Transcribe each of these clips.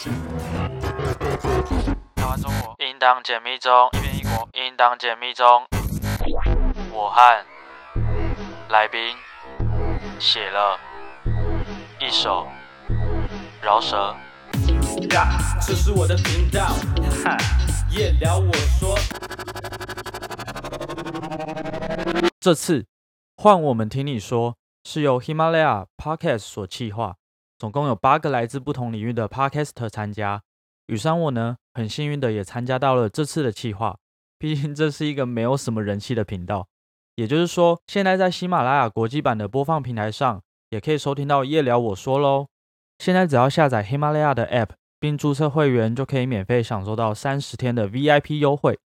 台湾中国，应当解密中，一边一国，应当解密中。我和来宾写了一首饶舌。这是我的频道，哈，夜聊我说。这次换我们听你说，是由 Himalaya Podcast 所企划，总共有八个来自不同领域的 Podcaster 参加。雨山我呢，很幸运的也参加到了这次的企划。毕竟这是一个没有什么人气的频道，也就是说，现在在喜马拉雅国际版的播放平台上，也可以收听到夜聊我说喽。现在只要下载喜马拉雅的 App 并注册会员，就可以免费享受到三十天的 VIP 优惠。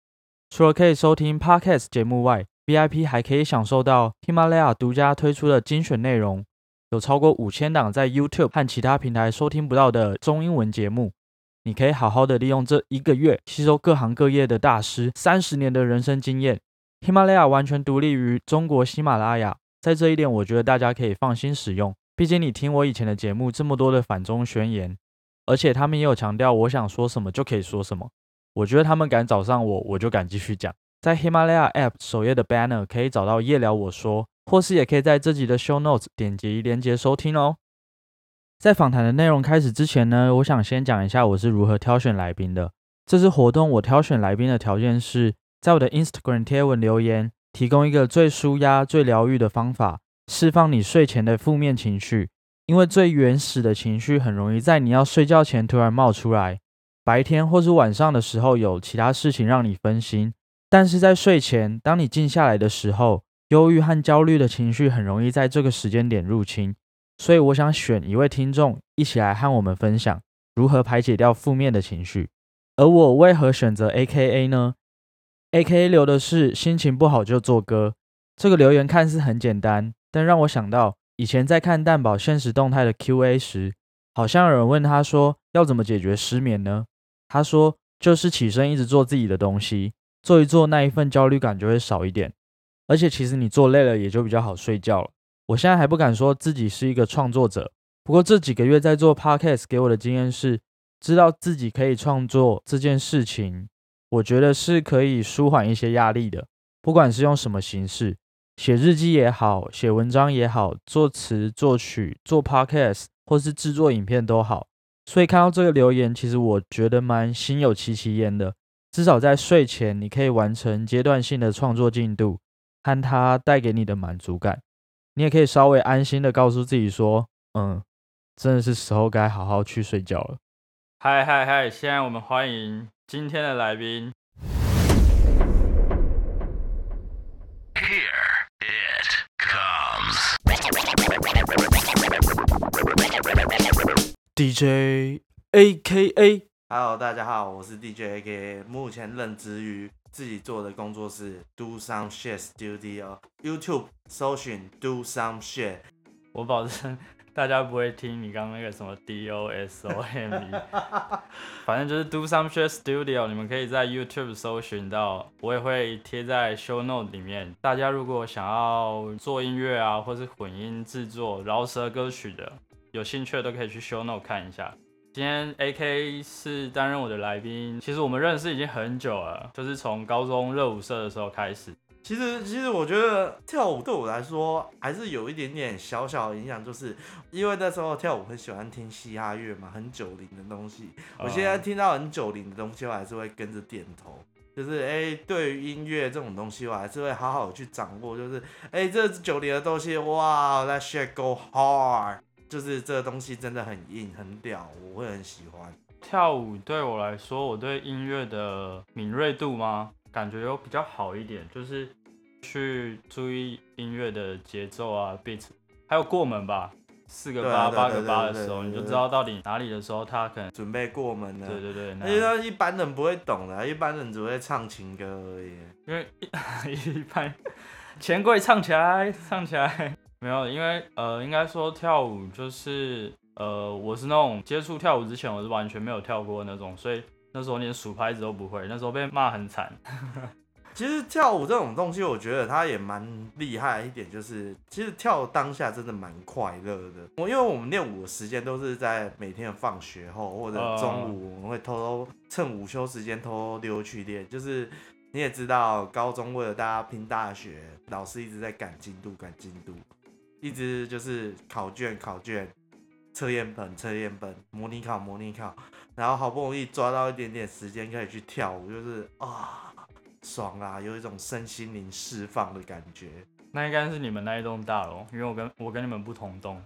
除了可以收听 Podcast 节目外，VIP 还可以享受到喜马拉雅独家推出的精选内容，有超过五千档在 YouTube 和其他平台收听不到的中英文节目。你可以好好的利用这一个月，吸收各行各业的大师三十年的人生经验。Himalaya 完全独立于中国喜马拉雅，在这一点，我觉得大家可以放心使用。毕竟你听我以前的节目，这么多的反中宣言，而且他们也有强调，我想说什么就可以说什么。我觉得他们敢找上我，我就敢继续讲。在 Himalaya App 首页的 Banner 可以找到夜聊我说，或是也可以在这集的 Show Notes 点击连接收听哦。在访谈的内容开始之前呢，我想先讲一下我是如何挑选来宾的。这次活动我挑选来宾的条件是在我的 Instagram 贴文留言，提供一个最舒压、最疗愈的方法，释放你睡前的负面情绪。因为最原始的情绪很容易在你要睡觉前突然冒出来，白天或是晚上的时候有其他事情让你分心。但是在睡前，当你静下来的时候，忧郁和焦虑的情绪很容易在这个时间点入侵。所以我想选一位听众一起来和我们分享如何排解掉负面的情绪。而我为何选择 A.K.A 呢？A.K.A 留的是心情不好就做歌。这个留言看似很简单，但让我想到以前在看蛋宝现实动态的 Q.A 时，好像有人问他说要怎么解决失眠呢？他说就是起身一直做自己的东西。做一做，那一份焦虑感就会少一点，而且其实你做累了也就比较好睡觉了。我现在还不敢说自己是一个创作者，不过这几个月在做 podcast 给我的经验是，知道自己可以创作这件事情，我觉得是可以舒缓一些压力的。不管是用什么形式，写日记也好，写文章也好，作词作曲做 podcast 或是制作影片都好。所以看到这个留言，其实我觉得蛮心有戚戚焉的。至少在睡前，你可以完成阶段性的创作进度，和它带给你的满足感。你也可以稍微安心的告诉自己说：“嗯，真的是时候该好好去睡觉了。”嗨嗨嗨！现在我们欢迎今天的来宾。Here it comes，DJ AKA。Hello，大家好，我是 DJ A K A，目前任职于自己做的工作室 Do Some Shit Studio，YouTube 搜寻 Do Some Shit。我保证大家不会听你刚刚那个什么 D O S O M E，反正就是 Do Some Shit Studio，你们可以在 YouTube 搜寻到，我也会贴在 Show Note 里面。大家如果想要做音乐啊，或是混音制作饶舌歌曲的，有兴趣的都可以去 Show Note 看一下。今天 A K 是担任我的来宾。其实我们认识已经很久了，就是从高中热舞社的时候开始。其实，其实我觉得跳舞对我来说还是有一点点小小的影响，就是因为那时候跳舞很喜欢听嘻哈乐嘛，很九零的东西。我现在听到很九零的东西，我还是会跟着点头。就是哎，对于音乐这种东西，我还是会好好去掌握。就是哎，这九零的东西，哇，That shit go hard。就是这个东西真的很硬很屌，我会很喜欢跳舞。对我来说，我对音乐的敏锐度吗？感觉有比较好一点，就是去注意音乐的节奏啊，beat，还有过门吧，四个八八个八的时候，你就知道到底哪里的时候他可能准备过门了。对对对，因为一般人不会懂的，一般人只会唱情歌而已。因为一 般钱柜唱起来，唱起来。没有，因为呃，应该说跳舞就是呃，我是那种接触跳舞之前我是完全没有跳过那种，所以那时候连数拍子都不会，那时候被骂很惨。其实跳舞这种东西，我觉得它也蛮厉害一点，就是其实跳当下真的蛮快乐的。我因为我们练舞的时间都是在每天放学后或者中午，我们会偷偷趁午休时间偷偷溜去练。就是你也知道，高中为了大家拼大学，老师一直在赶进度，赶进度，一直就是考卷考卷、测验本测验本、模拟考模拟考，然后好不容易抓到一点点时间可以去跳舞，就是啊。爽啊，有一种身心灵释放的感觉。那应该是你们那一栋大楼，因为我跟我跟你们不同栋。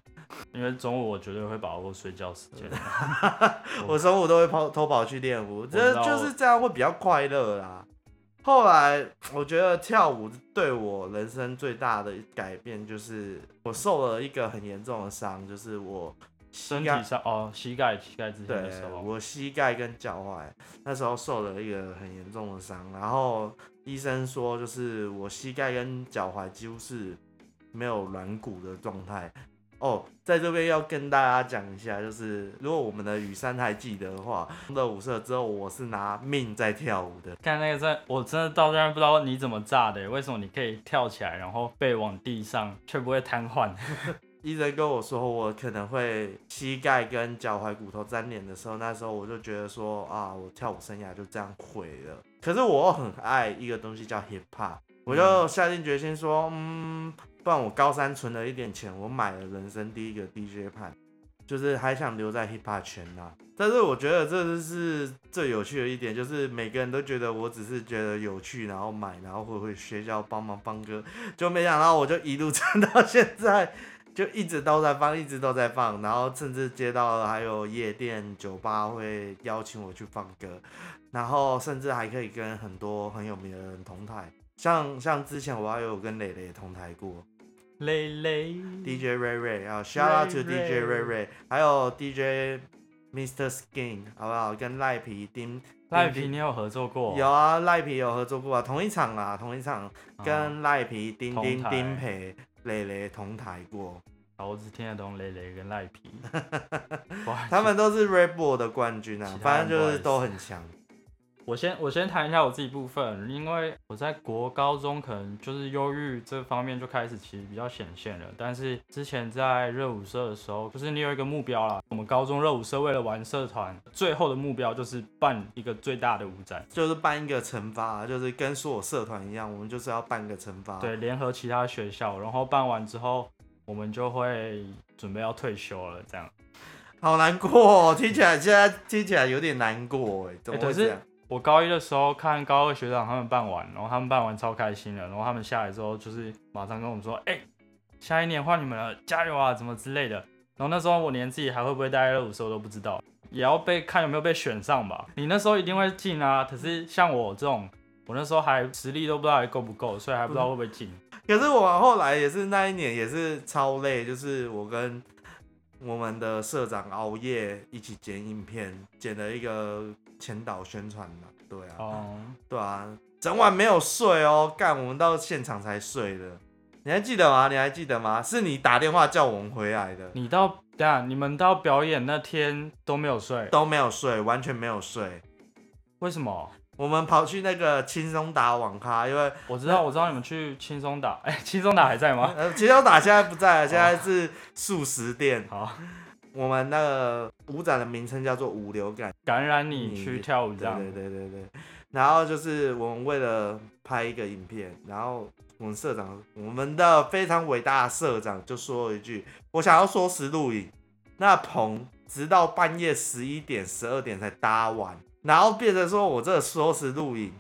因为中午我绝对会把握睡觉时间。我中午都会跑偷跑去练舞，这就是这样会比较快乐啦。后来我觉得跳舞对我人生最大的改变，就是我受了一个很严重的伤，就是我。身体上哦，膝盖膝盖之前的时候，我膝盖跟脚踝那时候受了一个很严重的伤，然后医生说就是我膝盖跟脚踝几乎是没有软骨的状态。哦，在这边要跟大家讲一下，就是如果我们的雨山还记得的话，的舞社之后我是拿命在跳舞的。看那个在，我真的到现在不知道你怎么炸的，为什么你可以跳起来，然后背往地上却不会瘫痪？医生跟我说，我可能会膝盖跟脚踝骨头粘连的时候，那时候我就觉得说啊，我跳舞生涯就这样毁了。可是我很爱一个东西叫 hip hop，我就下定决心说，嗯，不然我高三存了一点钱，我买了人生第一个 DJ 盘，就是还想留在 hip hop 圈呐。但是我觉得这就是最有趣的一点，就是每个人都觉得我只是觉得有趣，然后买，然后会会学校帮忙放歌，就没想到我就一路撑到现在。就一直都在放，一直都在放，然后甚至接到了还有夜店、酒吧会邀请我去放歌，然后甚至还可以跟很多很有名的人同台，像像之前我还有跟磊磊同台过，磊磊 DJ Ray Ray 啊，Shout out to DJ Ray Ray，还有 DJ Mr Skin 好不好？跟赖皮丁赖皮你有合作过？有啊，赖皮有合作过啊，同一场啊，同一场跟赖皮丁丁丁培。蕾蕾同台过，我只听得懂蕾蕾跟赖皮，他们都是 Red Bull 的冠军啊，反正就是都很强。我先我先谈一下我自己部分，因为我在国高中可能就是忧郁这方面就开始其实比较显现了，但是之前在热舞社的时候，就是你有一个目标啦。我们高中热舞社为了玩社团，最后的目标就是办一个最大的舞展，就是办一个惩罚，就是跟所有社团一样，我们就是要办个惩罚。对，联合其他学校，然后办完之后，我们就会准备要退休了，这样。好难过，听起来现在听起来有点难过哎，怎么会这样？我高一的时候看高二学长他们办完，然后他们办完超开心的，然后他们下来之后就是马上跟我们说，哎，下一年换你们了，加油啊，怎么之类的。然后那时候我连自己还会不会待热舞社都不知道，也要被看有没有被选上吧。你那时候一定会进啊，可是像我这种，我那时候还实力都不知道还够不够，所以还不知道会不会进。可是我后来也是那一年也是超累，就是我跟我们的社长熬夜一起剪影片，剪了一个。前导宣传嘛，对啊，哦，对啊，整晚没有睡哦，干，我们到现场才睡的，你还记得吗？你还记得吗？是你打电话叫我们回来的。你到，等下，你们到表演那天都没有睡，都没有睡，完全没有睡。为什么？我们跑去那个轻松打网咖，因为我知道，我知道你们去轻松打，哎，轻松打还在吗？呃，轻松打现在不在了，现在是素食店。好。我们那个舞展的名称叫做“舞流感”，感染你去跳舞这样。对对对对。然后就是我们为了拍一个影片，然后我们社长，我们的非常伟大的社长就说了一句：“我想要说时录影。”那棚直到半夜十一点、十二点才搭完，然后变成说我这说时录影，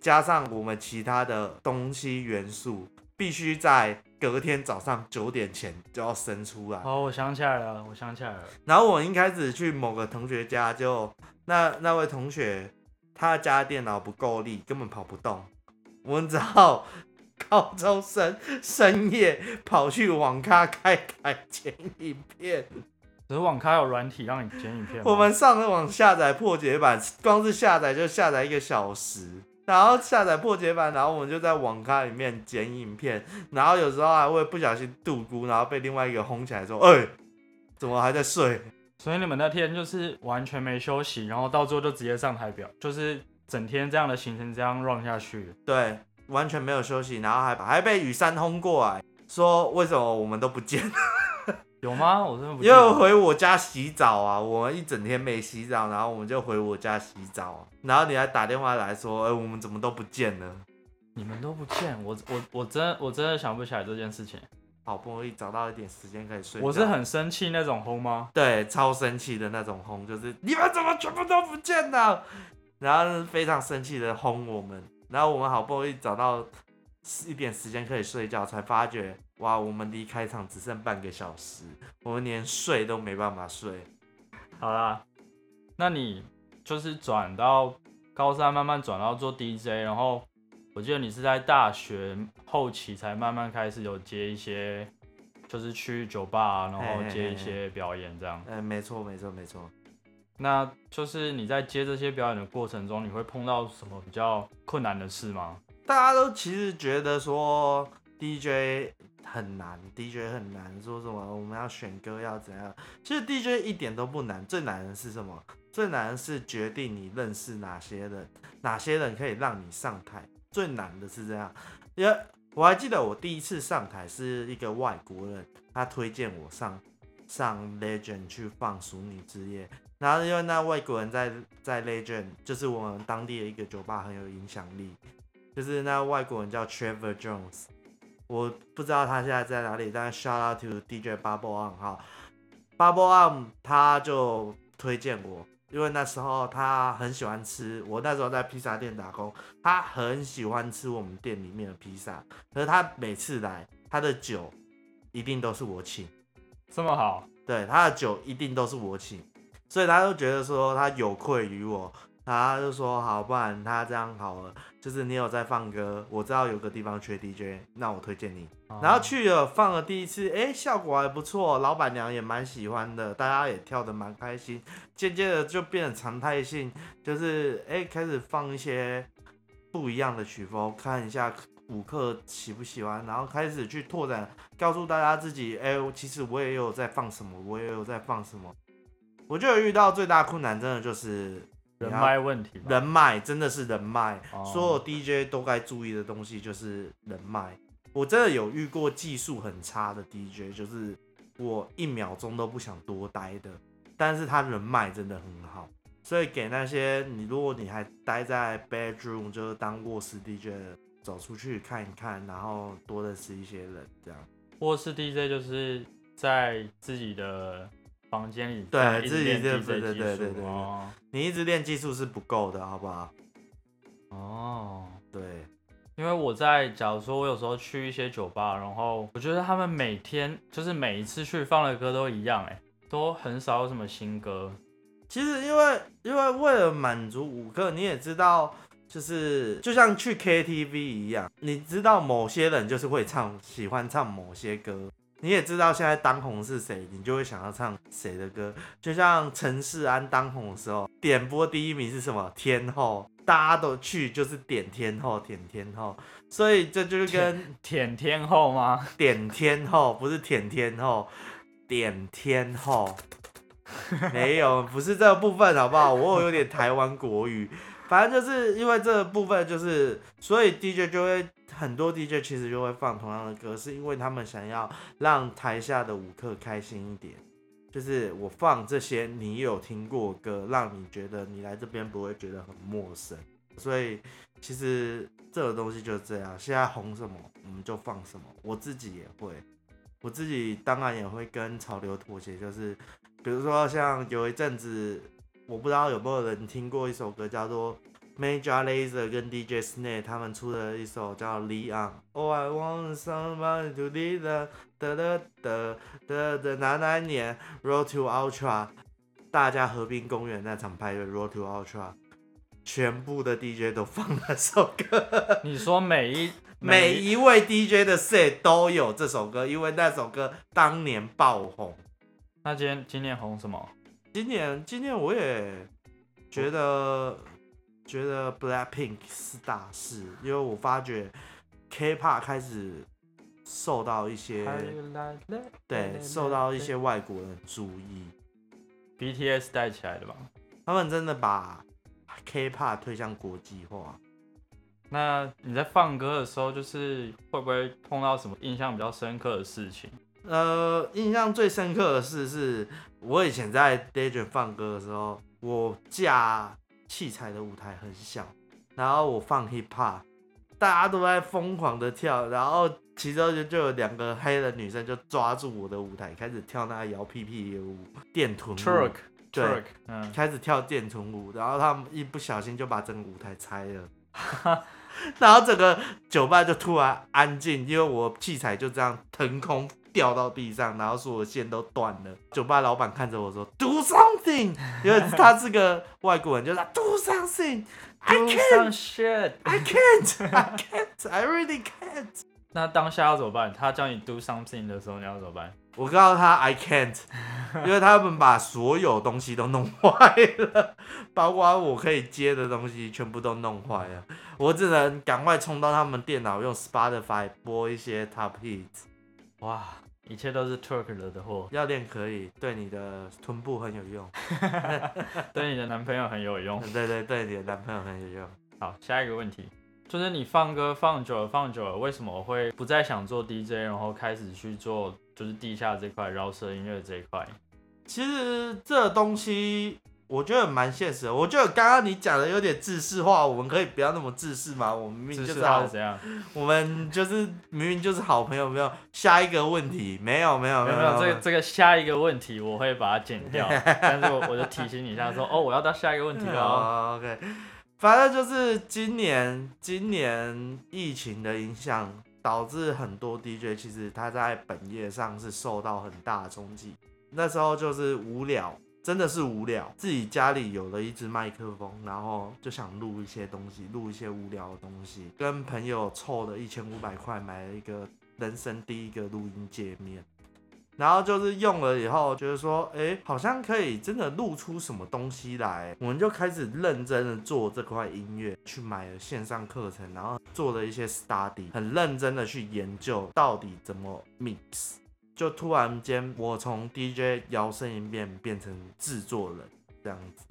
加上我们其他的东西元素，必须在。隔天早上九点前就要生出来。哦，我想起来了，我想起来了。然后我一开始去某个同学家，就那那位同学，他家电脑不够力，根本跑不动。我们只好高中生深夜跑去网咖开开剪影片。只是网咖有软体让你剪影片。我们上网下载破解版，光是下载就下载一个小时。然后下载破解版，然后我们就在网咖里面剪影片，然后有时候还会不小心度孤，然后被另外一个轰起来说：“哎，怎么还在睡？”所以你们那天就是完全没休息，然后到最后就直接上台表，就是整天这样的行程这样 run 下去。对，完全没有休息，然后还还被雨山轰过来，说为什么我们都不见？有吗？我真的不记因为得。回我家洗澡啊，我们一整天没洗澡，然后我们就回我家洗澡，然后你还打电话来说，哎、我们怎么都不见了？你们都不见我，我我真的我真的想不起来这件事情。好不容易找到一点时间可以睡觉，我是很生气那种轰吗？对超生气的那种轰，就是你们怎么全部都不见了？然后非常生气的轰我们，然后我们好不容易找到一点时间可以睡觉，才发觉哇，我们离开场只剩半个小时，我们连睡都没办法睡。好啦，那你就是转到高三，慢慢转到做 DJ，然后我记得你是在大学后期才慢慢开始有接一些，就是去酒吧啊，然后接一些表演这样。嗯、没错没错没错。那就是你在接这些表演的过程中，你会碰到什么比较困难的事吗？大家都其实觉得说 DJ 很难，DJ 很难，说什么我们要选歌要怎样？其实 DJ 一点都不难，最难的是什么？最难的是决定你认识哪些人，哪些人可以让你上台。最难的是这样，因为我还记得我第一次上台是一个外国人，他推荐我上上 Legend 去放《熟女之夜》，然后因为那外国人在在 Legend 就是我们当地的一个酒吧很有影响力，就是那外国人叫 Trevor Jones，我不知道他现在在哪里，但是 shout out to DJ Bubble On 哈，Bubble On 他就推荐我，因为那时候他很喜欢吃，我那时候在披萨店打工，他很喜欢吃我们店里面的披萨，可是他每次来，他的酒一定都是我请。这么好，对，他的酒一定都是我请，所以他就觉得说他有愧于我，他就说好，不然他这样好了，就是你有在放歌，我知道有个地方缺 DJ，那我推荐你。然后去了放了第一次，哎，效果还不错，老板娘也蛮喜欢的，大家也跳得蛮开心，渐渐的就变成常态性，就是哎开始放一些不一样的曲风，看一下舞客喜不喜欢，然后开始去拓展，告诉大家自己，哎、其实我也有在放什么，我也有在放什么。我觉得遇到最大困难，真的就是人脉问题。人脉，真的是人脉。哦所有 DJ 都该注意的东西就是人脉。我真的有遇过技术很差的 DJ，就是我一秒钟都不想多待的，但是他人脉真的很好。所以给那些你，如果你还待在 bedroom，就是当卧室 DJ 的，走出去看一看，然后多认识一些人，这样。卧室 DJ 就是在自己的房间里对自己练对对对对对对哦你一直练技术是不够的，好不好？哦。对，因为我在，假如说我有时候去一些酒吧，然后我觉得他们每天就是每一次去放的歌都一样，哎，都很少有什么新歌。其实因为因为为了满足舞客，你也知道，就是就像去 KTV 一样，你知道某些人就是会唱，喜欢唱某些歌。你也知道现在当红是谁，你就会想要唱谁的歌。就像陈世安当红的时候，点播第一名是什么？天后，大家都去就是点天后，点天后。所以这就是跟舔天后吗？点天后，不是舔天后，点天后，没有，不是这个部分，好不好？我有点台湾国语，反正就是因为这部分，就是所以 DJ 就会很多 DJ 其实就会放同样的歌，是因为他们想要让台下的舞客开心一点。就是我放这些你有听过歌，让你觉得你来这边不会觉得很陌生。所以其实这个东西就是这样，现在红什么我们就放什么。我自己也会，我自己当然也会跟潮流妥协，就是比如说像有一阵子，我不知道有没有人听过一首歌叫做 Major Lazer 跟 DJ Snake 他们出的一首叫《Lean On》。Oh I want somebody to lead the 的的的的的哪哪年 Road to Ultra，大家河滨公园那场派对 Road to Ultra。全部的 DJ 都放那首歌，你说每一 每一位 DJ 的 set 都有这首歌，因为那首歌当年爆红。那今天今年红什么？今年今年我也觉得觉得 Blackpink 是大事，因为我发觉 K-pop 开始受到一些对受到一些外国人注意，BTS 带起来的吧？他们真的把 K-pop 推向国际化。那你在放歌的时候，就是会不会碰到什么印象比较深刻的事情？呃，印象最深刻的事是，我以前在 Daydream 放歌的时候，我架器材的舞台很小，然后我放 hip hop，大家都在疯狂的跳，然后其中就就有两个黑的女生就抓住我的舞台，开始跳那个摇屁屁的舞，电臀舞。Turk 对 Turk，嗯，开始跳电臀舞，然后他们一不小心就把整个舞台拆了，然后整个酒吧就突然安静，因为我器材就这样腾空掉到地上，然后所有线都断了。酒吧老板看着我说：“Do something！” 因为 他是个外国人，就说：“Do something! I can't! I can't! I can't! I really can't!” 那当下要怎么办？他叫你 do something 的时候，你要怎么办？我告诉他 I can't，因为他们把所有东西都弄坏了，包括我可以接的东西全部都弄坏了，我只能赶快冲到他们电脑用 Spotify 播一些 Top Hits。哇，一切都是 Turk 惹的祸，要练可以，对你的臀部很有用，对你的男朋友很有用。对对对，你的男朋友很有用。好，下一个问题，就是你放歌放久了放久了，为什么会不再想做 DJ，然后开始去做就是地下这块饶舌音乐这一块？其实这东西我觉得蛮现实的，我觉得刚刚你讲的有点自私化，我们可以不要那么自私嘛，我们明明就是好是怎样？我们就是明明就是好朋友，没有下一个问题，没有没有没有没有，这个这个下一个问题我会把它剪掉，但是我我就提醒你一下说，哦，我要到下一个问题了，OK，反正就是今年今年疫情的影响，导致很多 DJ 其实他在本业上是受到很大的冲击。那时候就是无聊，真的是无聊，自己家里有了一支麦克风，然后就想录一些东西，录一些无聊的东西，跟朋友凑了一千五百块买了一个人生第一个录音界面。然后就是用了以后，觉得说，哎，好像可以真的录出什么东西来，我们就开始认真的做这块音乐，去买了线上课程，然后做了一些 study，很认真的去研究到底怎么 mix。就突然间，我从 DJ 摇身一变变成制作人这样子，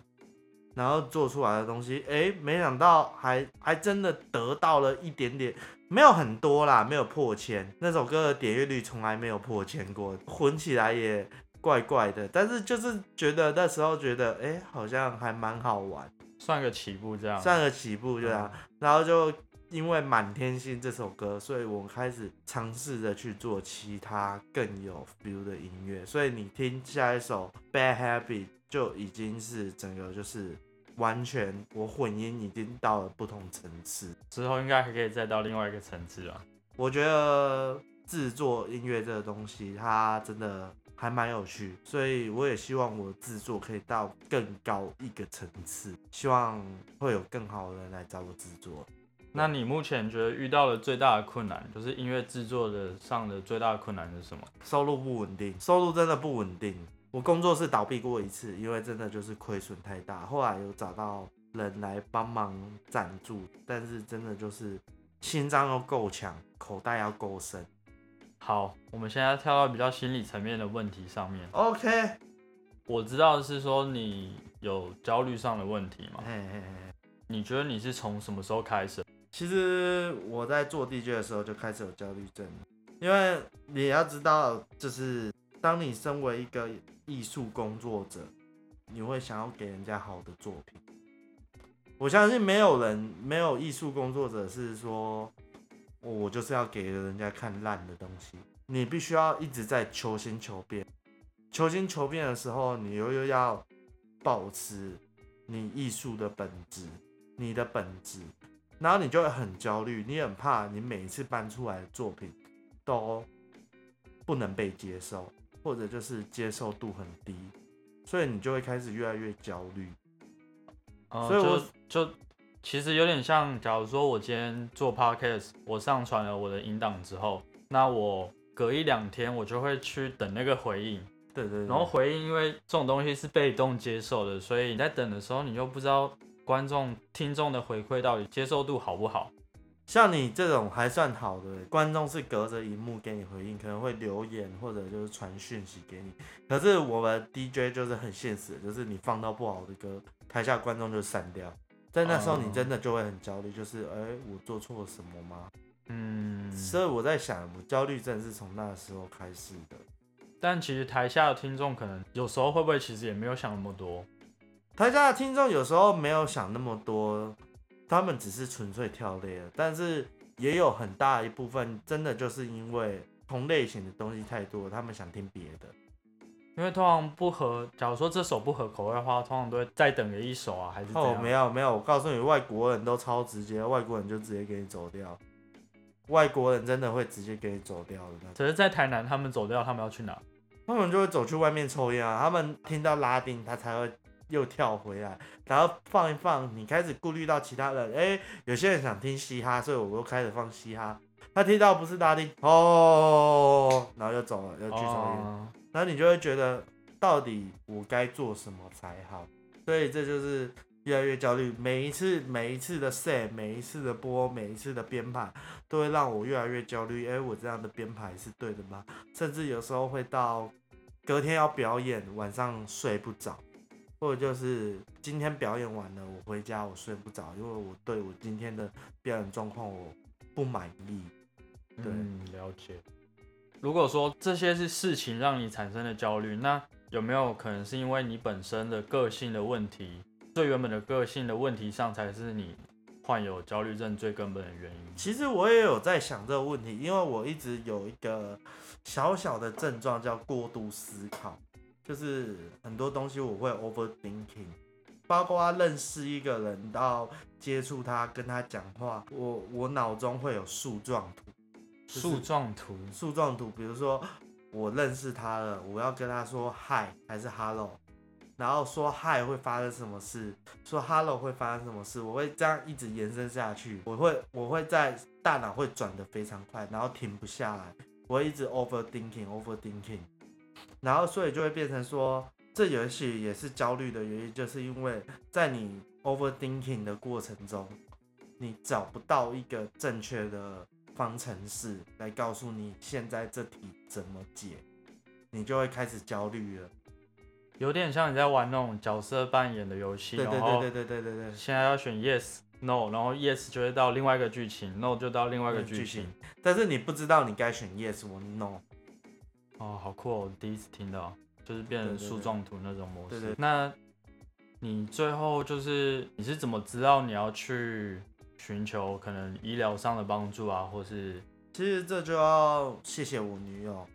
然后做出来的东西，哎，没想到还还真的得到了一点点，没有很多啦，没有破千。那首歌的点阅率从来没有破千过，混起来也怪怪的，但是就是觉得那时候觉得，哎，好像还蛮好玩，算个起步这样。算个起步就这样，然后就。因为《满天星》这首歌，所以我开始尝试着去做其他更有 feel 的音乐。所以你听下一首《Bad Habit》就已经是整个就是完全我混音已经到了不同层次。之后应该还可以再到另外一个层次啊。我觉得制作音乐这个东西，它真的还蛮有趣，所以我也希望我的制作可以到更高一个层次，希望会有更好的人来找我制作。那你目前觉得遇到的最大的困难，就是音乐制作的上的最大的困难是什么？收入不稳定，收入真的不稳定。我工作室倒闭过一次，因为真的就是亏损太大。后来有找到人来帮忙赞助，但是真的就是心脏要够强，口袋要够深。好，我们现在跳到比较心理层面的问题上面。OK，我知道是说你有焦虑上的问题嘛？嘿嘿嘿。你觉得你是从什么时候开始？其实我在做 DJ 的时候就开始有焦虑症，因为你要知道，就是当你身为一个艺术工作者，你会想要给人家好的作品。我相信没有人没有艺术工作者是说，我就是要给人家看烂的东西。你必须要一直在求新求变，求新求变的时候，你又又要保持你艺术的本质，你的本质。然后你就会很焦虑，你很怕你每一次搬出来的作品都不能被接受，或者就是接受度很低，所以你就会开始越来越焦虑。呃、所以我就就其实有点像，假如说我今天做 podcast，我上传了我的音档之后，那我隔一两天我就会去等那个回应，对对对。然后回应，因为这种东西是被动接受的，所以你在等的时候，你又不知道。观众、听众的回馈到底接受度好不好？像你这种还算好的，观众是隔着荧幕给你回应，可能会留言或者就是传讯息给你。可是我们 DJ 就是很现实，就是你放到不好的歌，台下观众就散掉。在那时候你哦真的就会很焦虑，就是哎、我做错了什么吗？嗯，所以我在想，我焦虑症是从那时候开始的。但其实台下的听众可能有时候会不会其实也没有想那么多，台下的听众有时候没有想那么多，他们只是纯粹跳累了，但是也有很大一部分真的就是因为同类型的东西太多，他们想听别的。因为通常不合，假如说这首不合口味的话，通常都会再等个一首啊，还是怎哦，没有没有，我告诉你，外国人都超直接，外国人就直接给你走掉，外国人真的会直接给你走掉的。只是在台南他们走掉，他们要去哪？他们就会走去外面抽烟啊，他们听到拉丁，他才会又跳回来，然后放一放，你开始顾虑到其他人，哎、有些人想听嘻哈，所以我又开始放嘻哈。他听到不是拉丁，哦，然后又走了，又去抽烟，哦，然后你就会觉得，到底我该做什么才好？所以这就是越来越焦虑。每一次每一次的 set，每一次的播，每一次的编排，都会让我越来越焦虑。哎，我这样的编排是对的吗？甚至有时候会到隔天要表演，晚上睡不着，或者就是今天表演完了，我回家我睡不着，因为我对我今天的表演状况我不满意。对嗯，了解。如果说这些是事情让你产生的焦虑，那有没有可能是因为你本身的个性的问题，最原本的个性的问题上，才是你患有焦虑症最根本的原因？其实我也有在想这个问题，因为我一直有一个小小的症状叫过度思考，就是很多东西我会 overthinking，包括认识一个人到接触他跟他讲话，我我脑中会有树状图，就是树状图，树状图，比如说我认识他了，我要跟他说 hi 还是 hello，然后说嗨会发生什么事，说 hello 会发生什么事，我会这样一直延伸下去，我会我会在大脑会转的非常快，然后停不下来，我会一直 overthinking overthinking，然后所以就会变成说，这游戏也是焦虑的原因，就是因为在你 overthinking 的过程中，你找不到一个正确的方程式来告诉你现在这题怎么解，你就会开始焦虑了。有点像你在玩那种角色扮演的游戏，对对对对对对对对。现在要选 yes no，然后 yes 就会到另外一个剧情，no 就到另外一个剧情。但是你不知道你该选 yes 或 no。哦，好酷哦！我第一次听到，就是变成树状图那种模式。那你最后就是你是怎么知道你要去寻求可能医疗上的帮助啊，或是其实这就要谢谢我女友，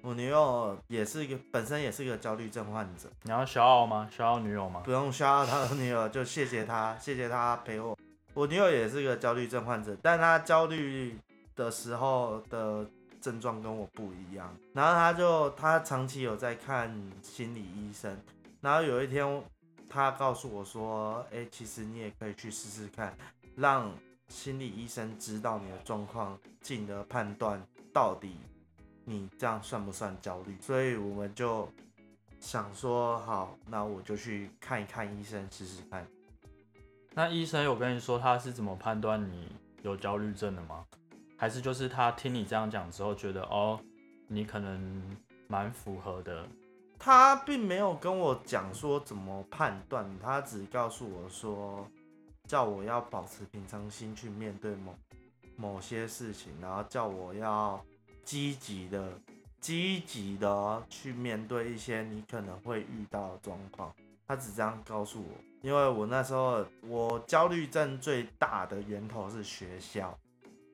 我女友也是一个本身也是一个焦虑症患者，你要消傲吗？消傲女友吗？不用需要她的女友，就谢谢她，谢谢她陪我。我女友也是个焦虑症患者，但她焦虑的时候的症状跟我不一样。然后他就他长期有在看心理医生，然后有一天他告诉我说：“哎、其实你也可以去试试看，让心理医生知道你的状况，进而判断到底你这样算不算焦虑。”所以我们就想说，好，那我就去看一看医生试试看。那医生有跟你说他是怎么判断你有焦虑症的吗？还是就是他听你这样讲之后，觉得哦，你可能蛮符合的，他并没有跟我讲说怎么判断，他只告诉我说，叫我要保持平常心去面对某某些事情，然后叫我要积极的、积极的去面对一些你可能会遇到的状况。他只这样告诉我，因为我那时候我焦虑症最大的源头是学校，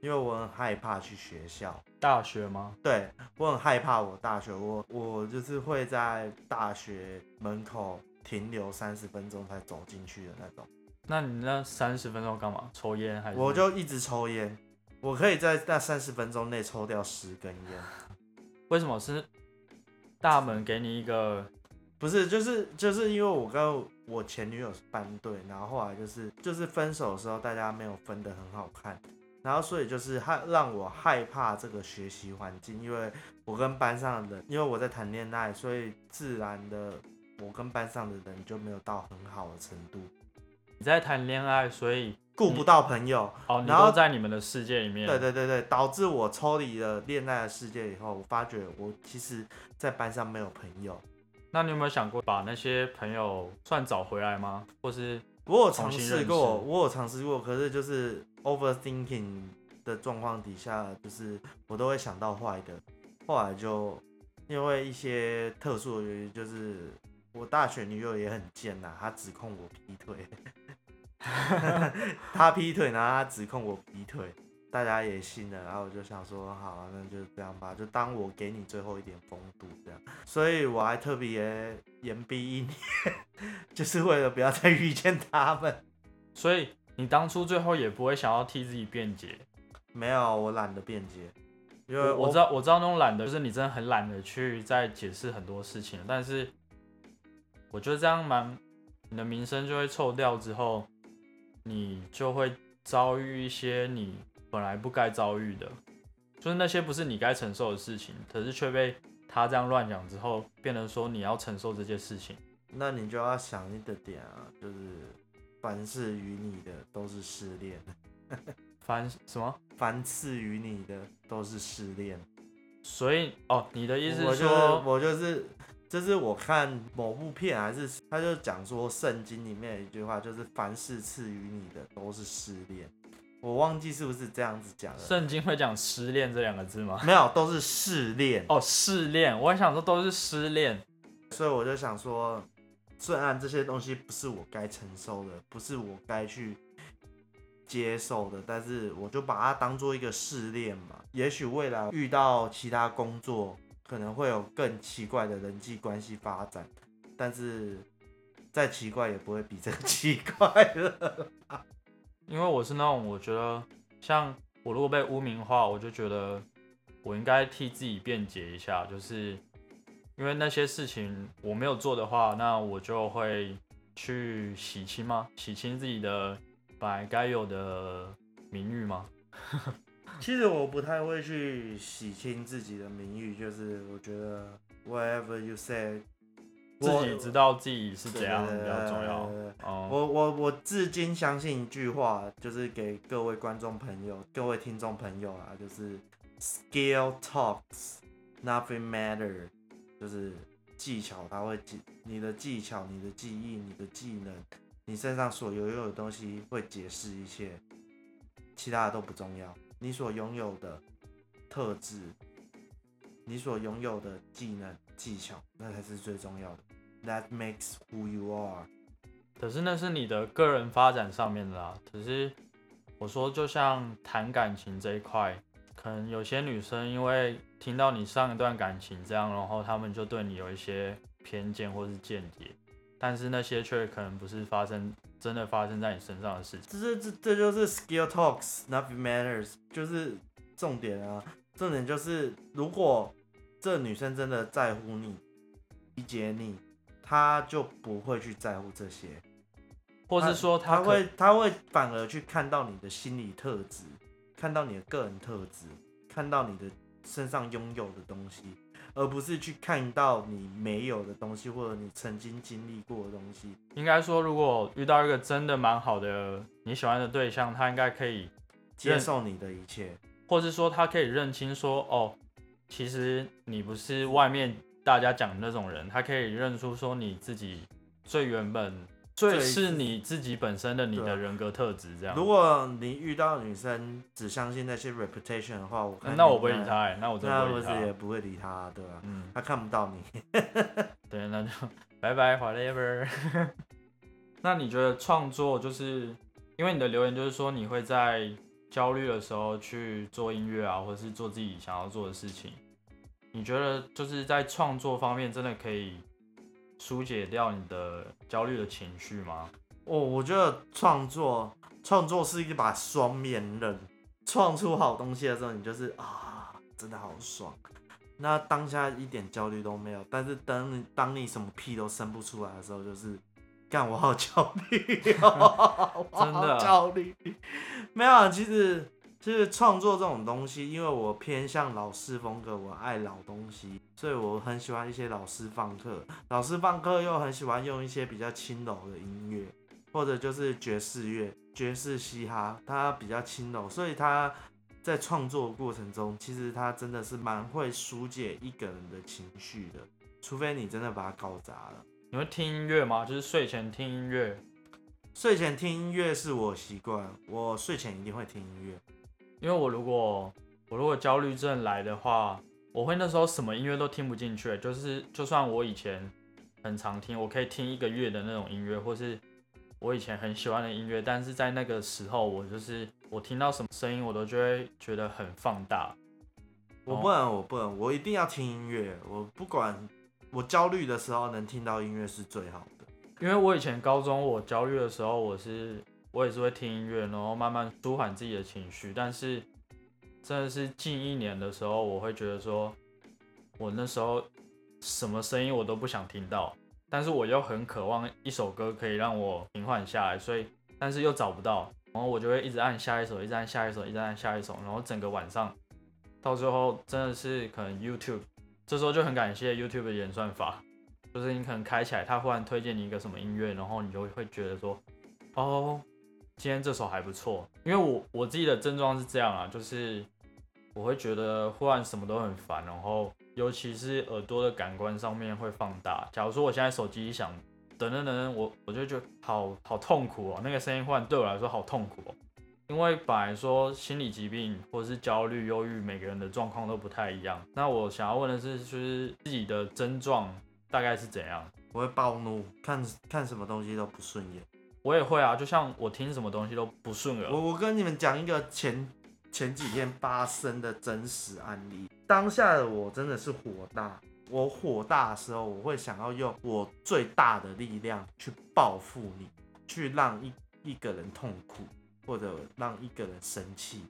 因为我很害怕去学校。大学吗？对我很害怕，我大学我我就是会在大学门口停留三十分钟才走进去的那种，那你那三十分钟干嘛？抽烟还是？我就一直抽烟，我可以在那三十分钟内抽掉十根烟，为什么是大门给你一个不是就是就是因为我跟我前女友是班队，然后后来就是就是分手的时候大家没有分得很好看。然后所以就是害让我害怕这个学习环境，因为我跟班上的人，因为我在谈恋爱，所以自然的我跟班上的人就没有到很好的程度，你在谈恋爱，所以顾不到朋友。哦，然后在你们的世界里面。对对对对，导致我抽离了恋爱的世界以后，我发觉我其实在班上没有朋友。那你有没有想过把那些朋友算找回来吗？或是我有尝试过，我有尝试过，可是就是 overthinking 的状况底下，就是我都会想到坏的。后来就因为一些特殊的原因，就是我大学女友也很贱呐、她指控我劈腿，她劈腿，然后她指控我劈腿，大家也信了，然后我就想说，好、啊，那就这样吧，就当我给你最后一点风度这样。所以我还特别延毕一年，就是为了不要再遇见他们。所以你当初最后也不会想要替自己辩解？没有，我懒得辩解，因为我我知道我知道那种懒的，就是你真的很懒得去再解释很多事情，但是我觉得这样蛮，你的名声就会臭掉之后，你就会遭遇一些你本来不该遭遇的，就是那些不是你该承受的事情，可是却被他这样乱讲之后，变成说你要承受这些事情。那你就要想一个点啊，就是凡是与你的都是失恋，凡什么？凡事与你的都是失恋。所以哦，你的意思是是说，我就是，就是我看某部片还是他就讲说圣经里面有一句话，就是凡是赐予你的都是失恋。我忘记是不是这样子讲的，圣经会讲失恋这两个字吗？没有，都是试炼。哦，试炼，我还想说都是失恋。所以我就想说，虽然这些东西不是我该承受的，不是我该去接受的，但是我就把它当做一个试炼嘛。也许未来遇到其他工作，可能会有更奇怪的人际关系发展，但是再奇怪也不会比这个 奇怪了。因为我是那种我觉得，像我如果被污名化，我就觉得我应该替自己辩解一下，就是因为那些事情我没有做的话，那我就会去洗清吗？洗清自己的本来该有的名誉吗？其实我不太会去洗清自己的名誉，就是我觉得 whatever you say，自己知道自己是怎样比较重要我至今相信一句话，就是给各位观众朋友、各位听众朋友啊，就是 skill talks, nothing matter，就是技巧它会解你的技巧、你的技艺、你的技能，你身上所拥有的东西会解释一切，其他的都不重要。你所拥有的特质，你所拥有的技能、技巧，那才是最重要的。That makes who you are。可是那是你的个人发展上面的啦。可是我说，就像谈感情这一块，可能有些女生因为听到你上一段感情这样，然后她们就对你有一些偏见或是见解，但是那些却可能不是发生真的发生在你身上的事情。这这这这就是 skill talks nothing matters，就是重点啊。重点就是，如果这女生真的在乎你、理解你，她就不会去在乎这些，或是说她她可会他会反而去看到你的心理特质，看到你的个人特质，看到你的身上拥有的东西，而不是去看到你没有的东西，或者你曾经经历过的东西。应该说，如果遇到一个真的蛮好的你喜欢的对象，他应该可以接受你的一切，或是说他可以认清说，哦，其实你不是外面大家讲的那种人，他可以认出说你自己最原本最最是你自己本身的你的人格特质这样。如果你遇到女生只相信那些 reputation 的话，我看嗯那我不会理她、欸，那我真的那不会理他。不是也不会理他，对吧、嗯，他看不到你。对，那就拜拜，whatever。那你觉得创作就是因为你的留言就是说你会在焦虑的时候去做音乐啊，或者是做自己想要做的事情。你觉得就是在创作方面真的可以疏解掉你的焦虑的情绪吗？哦，我觉得创作创作是一把双面刃，创出好东西的时候，你就是啊，真的好爽。那当下一点焦虑都没有，但是等你当你什么屁都生不出来的时候，就是干我好焦虑、哦，真的好焦虑。没有啊，其实其实创作这种东西，因为我偏向老式风格，我爱老东西，所以我很喜欢一些老师放课。老师放课又很喜欢用一些比较轻柔的音乐，或者就是爵士乐、爵士嘻哈，它比较轻柔，所以他在创作的过程中，其实他真的是蛮会疏解一个人的情绪的。除非你真的把它搞砸了。你会听音乐吗？就是睡前听音乐，睡前听音乐是我习惯，我睡前一定会听音乐。因为我如果我如果焦虑症来的话，我会那时候什么音乐都听不进去，就是就算我以前很常听，我可以听一个月的那种音乐，或是我以前很喜欢的音乐，但是在那个时候，我就是我听到什么声音，我都就会觉得很放大。我不能，我不能，我一定要听音乐。我不管，我焦虑的时候能听到音乐是最好的。因为我以前高中我焦虑的时候，我是我也是会听音乐，然后慢慢舒缓自己的情绪。但是真的是近一年的时候，我会觉得说，我那时候什么声音我都不想听到，但是我又很渴望一首歌可以让我平缓下来，所以但是又找不到，然后我就会一直按下一首，一直按下一首，一直按下一首，然后整个晚上到最后真的是可能 YouTube，这时候就很感谢 YouTube 的演算法。就是你可能开起来，他忽然推荐你一个什么音乐，然后你就会觉得说，哦，今天这首还不错。因为我我自己的症状是这样啊，就是我会觉得忽然什么都很烦，然后尤其是耳朵的感官上面会放大。假如说我现在手机一响，等等等等，我我就觉得好好痛苦哦，那个声音忽然对我来说好痛苦哦。因为本来说心理疾病或者是焦虑、忧郁，每个人的状况都不太一样。那我想要问的是，就是自己的症状。大概是怎样？我会暴怒，看看什么东西都不顺眼。我也会啊，就像我听什么东西都不顺耳。我我跟你们讲一个前前几天发生的真实案例。当下的我真的是火大，我火大的时候，我会想要用我最大的力量去报复你，去让一一个人痛苦，或者让一个人生气。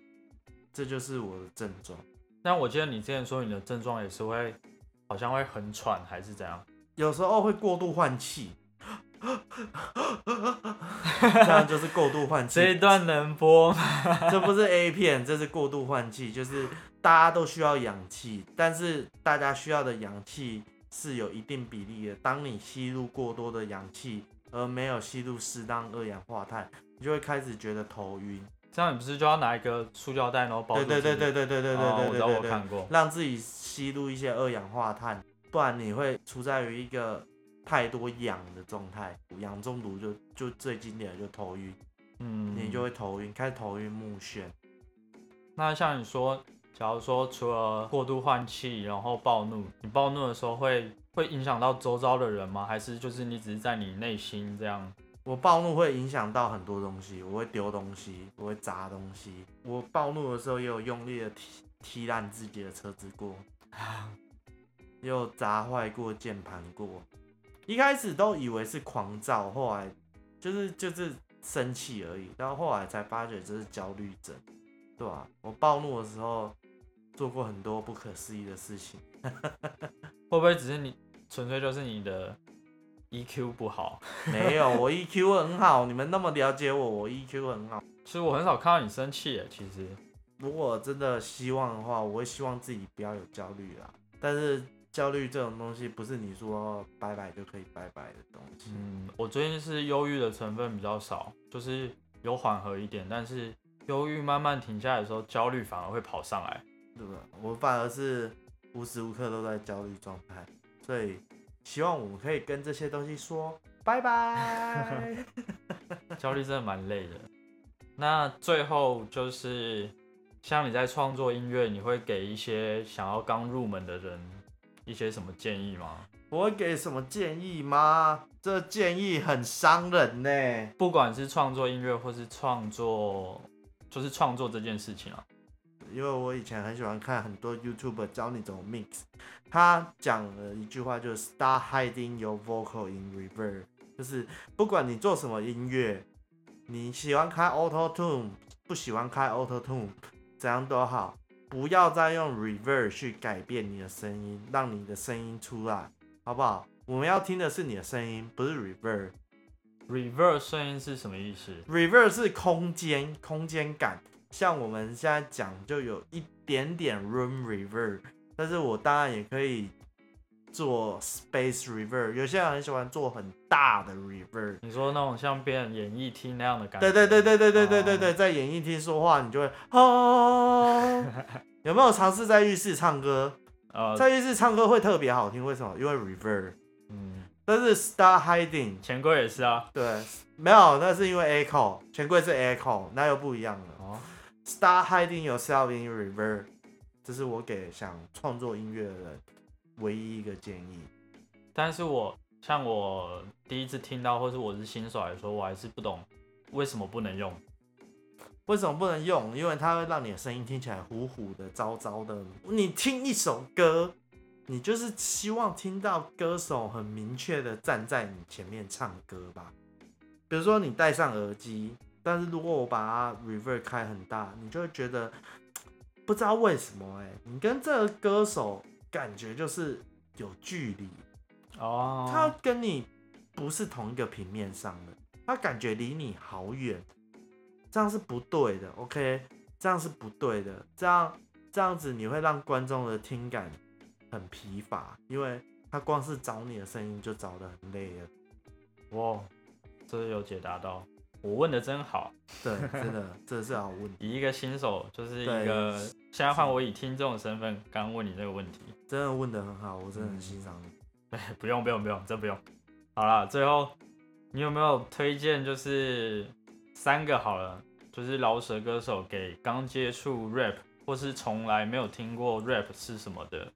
这就是我的症状。但我记得你之前说你的症状也是会。好像会很喘还是怎样？有时候会过度换气，这样就是过度换气。这一段能播吗？这不是 A 片，这是过度换气，就是大家都需要氧气，但是大家需要的氧气是有一定比例的。当你吸入过多的氧气，而没有吸入适当二氧化碳，你就会开始觉得头晕。这样你不是就要拿一个塑胶袋，然后包住？对对对对对对对对对对我看过。让自己吸入一些二氧化碳，不然你会处在于一个太多氧的状态，氧中毒就就最经典的就头晕，嗯，你就会头晕，开始头晕目眩。那像你说，假如说除了过度换气，然后暴怒，你暴怒的时候会会影响到周遭的人吗？还是就是你只是在你内心这样？我暴怒会影响到很多东西，我会丢东西，我会砸东西。我暴怒的时候也有用力的踢踢烂自己的车子过，也有砸坏过键盘过。一开始都以为是狂躁，后来就是就是生气而已，到后来才发觉这是焦虑症，对吧？我暴怒的时候做过很多不可思议的事情，会不会只是你纯粹就是你的？EQ 不好，没有，我 EQ 很好。你们那么了解我，我 EQ 很好。其实我很少看到你生气耶。其实，如果真的希望的话，我会希望自己不要有焦虑啦。但是焦虑这种东西，不是你说拜拜就可以拜拜的东西。嗯，我最近是忧郁的成分比较少，就是有缓和一点。但是忧郁慢慢停下来的时候，焦虑反而会跑上来，对不对？我反而是无时无刻都在焦虑状态，所以。希望我们可以跟这些东西说拜拜。焦虑真的蛮累的。那最后就是，像你在创作音乐，你会给一些想要刚入门的人一些什么建议吗？我会给什么建议吗？这建议很伤人呢。不管是创作音乐，或是创作，就是创作这件事情啊。因为我以前很喜欢看很多 YouTube 教你怎么 mix，他讲了一句话就是 Start hiding your vocal in reverb，就是不管你做什么音乐，你喜欢开 Auto Tune，不喜欢开 Auto Tune，怎样都好，不要再用 reverb 去改变你的声音，让你的声音出来，好不好？我们要听的是你的声音，不是 reverb。reverb 声音是什么意思？reverb 是空间，空间感。像我们现在讲，就有一点点 room reverb，但是我当然也可以做 space reverb。有些人很喜欢做很大的 reverb。你说那种像变演艺厅那样的感觉？对对对对对对对对对，在演艺厅说话，你就会哦。有没有尝试在浴室唱歌？呃，在浴室唱歌会特别好听，为什么？因为 reverb。嗯，但是 Star Hiding 钱柜也是啊。对，没有，那是因为 echo，钱柜是 echo，那又不一样了。哦，Star Hiding Yourself in Reverb，这是我给想创作音乐的人唯一一个建议。但是我像我第一次听到，或是我是新手来说，我还是不懂为什么不能用。为什么不能用？因为它会让你的声音听起来糊糊的、糟糟的。你听一首歌，你就是希望听到歌手很明确的站在你前面唱歌吧。比如说你戴上耳机，但是如果我把它 reverb 开很大，你就会觉得 不知道为什么哎、你跟这个歌手感觉就是有距离，哦，他跟你不是同一个平面上的，他感觉离你好远，这样是不对的。OK，这样是不对的，这样这样子你会让观众的听感很疲乏，因为他光是找你的声音就找得很累了。哇，这有解答到，我问的真好。对，真的这是好问题，以一个新手，就是一对个现在换我以听众的身份，刚问你这个问题。真的问的很好，我真的很欣赏你。不用不用不用，真不用。好了，最后你有没有推荐？就是三个好了，就是饶舌歌手给刚接触 rap 或是从来没有听过 rap 是什么的，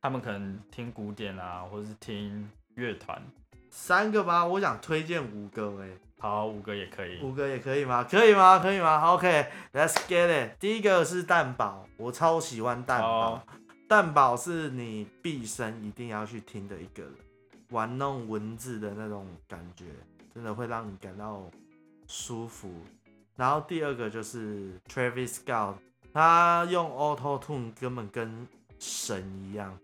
他们可能听古典啊，或是听乐团。三个吧，我想推荐五个哎、好，五个也可以。五个也可以吗？可以吗？可以吗？OK，Let's、get it。第一个是蛋堡，我超喜欢蛋堡。哦蛋堡是你毕生一定要去听的一个人，玩弄文字的那种感觉，真的会让你感到舒服。然后第二个就是 Travis Scott，他用 Auto Tune 根本跟神一样。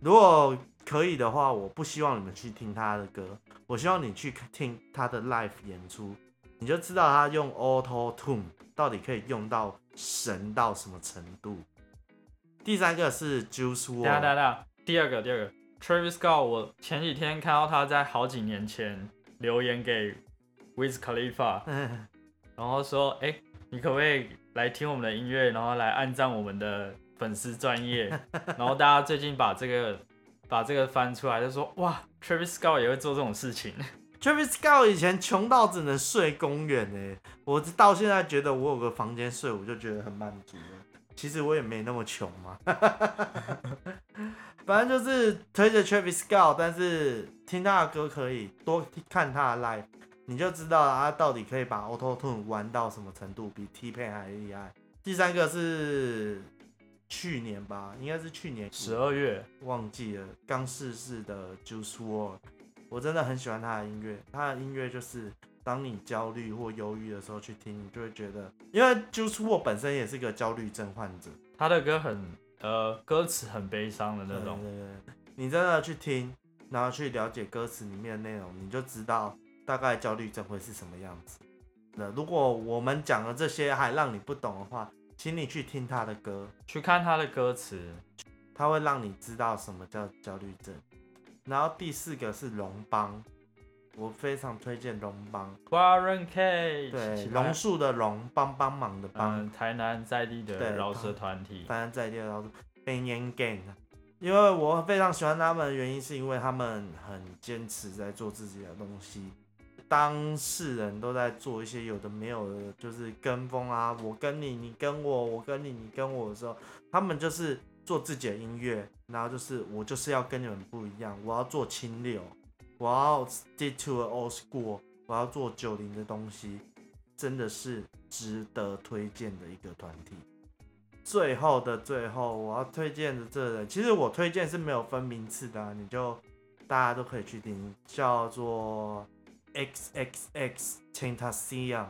如果可以的话，我不希望你们去听他的歌，我希望你去听他的 live 演出，你就知道他用 Auto Tune 到底可以用到神到什么程度。第三个是 Juice WRLD，第二个第二个 Travis Scott，我前几天看到他在好几年前留言给 Wiz Khalifa，然后说，哎、你可不可以来听我们的音乐，然后来按赞我们的粉丝专业？然后大家最近把这个把这个翻出来，就说哇，Travis Scott 也会做这种事情。Travis Scott 以前穷到只能睡公园呢，我到现在觉得我有个房间睡，我就觉得很满足了。其实我也没那么穷嘛，反正就是推着 Travis Scott，但是听他的歌可以多看他的 live，你就知道他到底可以把 Auto Tune 玩到什么程度，比 T Pain 还厉害。第三个是去年吧，应该是去年十二月，忘记了刚逝世的 Juice WRLD，我真的很喜欢他的音乐。他的音乐就是当你焦虑或忧郁的时候去听，你就会觉得，因为 Juice WRLD 本身也是个焦虑症患者，他的歌很呃歌词很悲伤的那种。对对对，你真的去听，然后去了解歌词里面的内容，你就知道大概焦虑症会是什么样子。那如果我们讲的这些还让你不懂的话，请你去听他的歌，去看他的歌词，他会让你知道什么叫焦虑症。然后第四个是龙邦，我非常推荐龙邦，Warren K，对，其他榕树的榕，帮帮忙的帮，嗯，台南在地对的饶舌团体，台南在地的饶舌 Ben Yan Gang，因为我非常喜欢他们的原因是因为他们很坚持在做自己的东西。当事人都在做一些有的没有的，就是跟风啊，我跟你，你跟我，我跟你，你跟我的时候，他们就是做自己的音乐，然后就是我就是要跟你们不一样，我要做清流，我要 stick to a old school，我要做九零的东西，真的是值得推荐的一个团体。最后的最后，我要推荐的这人，其实我推荐是没有分名次的、你就大家都可以去听，叫做 X X X Tentacion，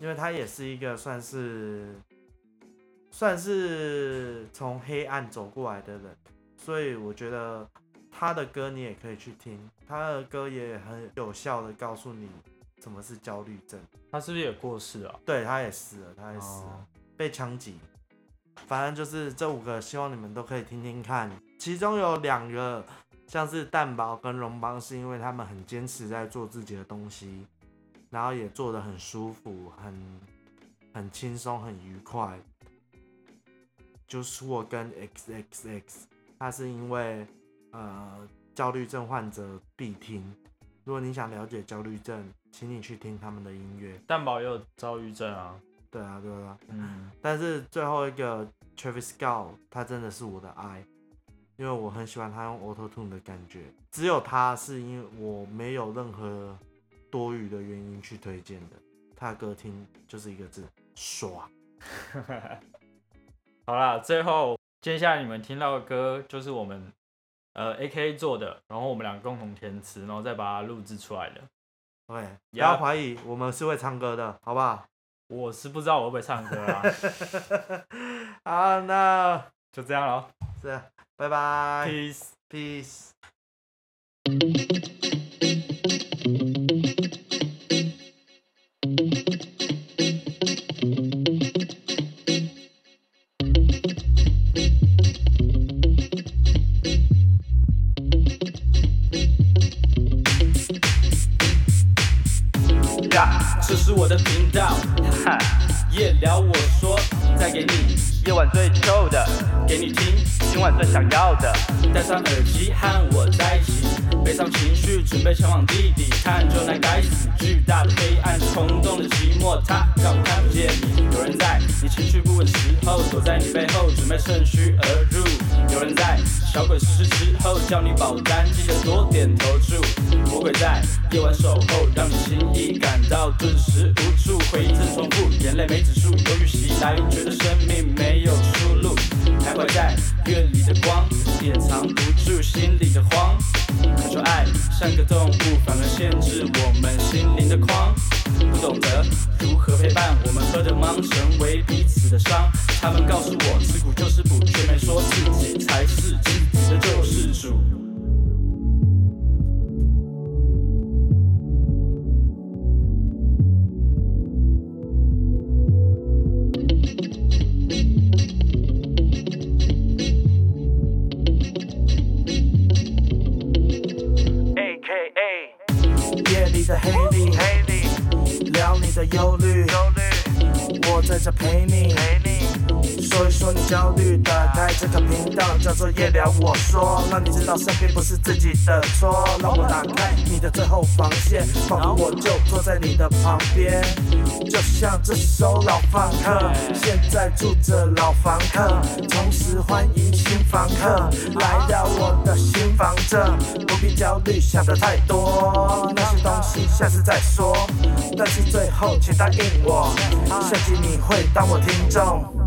因为他也是一个算是算是从黑暗走过来的人，所以我觉得他的歌你也可以去听，他的歌也很有效的告诉你什么是焦虑症。他是不是也过世了？对他也死了，他也死了。哦被枪击。反正就是这五个，希望你们都可以听听看。其中有两个像是蛋堡跟龙邦，是因为他们很坚持在做自己的东西，然后也做得很舒服、很很轻松、很愉快。就是我跟 X X X，他是因为呃焦虑症患者必听。如果你想了解焦虑症，请你去听他们的音乐。蛋堡也有躁郁症啊，对啊，对啊。嗯，但是最后一个 Travis Scott，他真的是我的爱，因为我很喜欢他用 Auto Tune 的感觉。只有他是因为我没有任何多余的原因去推荐的，他的歌听就是一个字爽。好啦，最后接下来你们听到的歌就是我们呃 A K 做的，然后我们俩共同填词，然后再把它录制出来的。OK，不要怀疑，我们是会唱歌的，好不好？我是不知道我会不会唱歌啊，好，那就这样咯。是，拜拜 Peace。，peace。想要的，戴上耳机和我在一起，悲伤情绪准备前往地底看着那该死巨大的黑暗，冲动的寂寞，它让我看不见你。有人在你情绪不稳时候，躲在你背后准备趁虚而入，有人在小鬼失事之后叫你保单，焦虑。打开这个频道，叫做夜聊我说，让你知道生病不是自己的错。让我打开你的最后防线，仿佛我就坐在你的旁边，就像这首老放客。现在住着老房客，同时欢迎新房客来到我的新房这，不必焦虑，想的太多，那些东西下次再说。但是最后，请答应我，下集你会当我听众。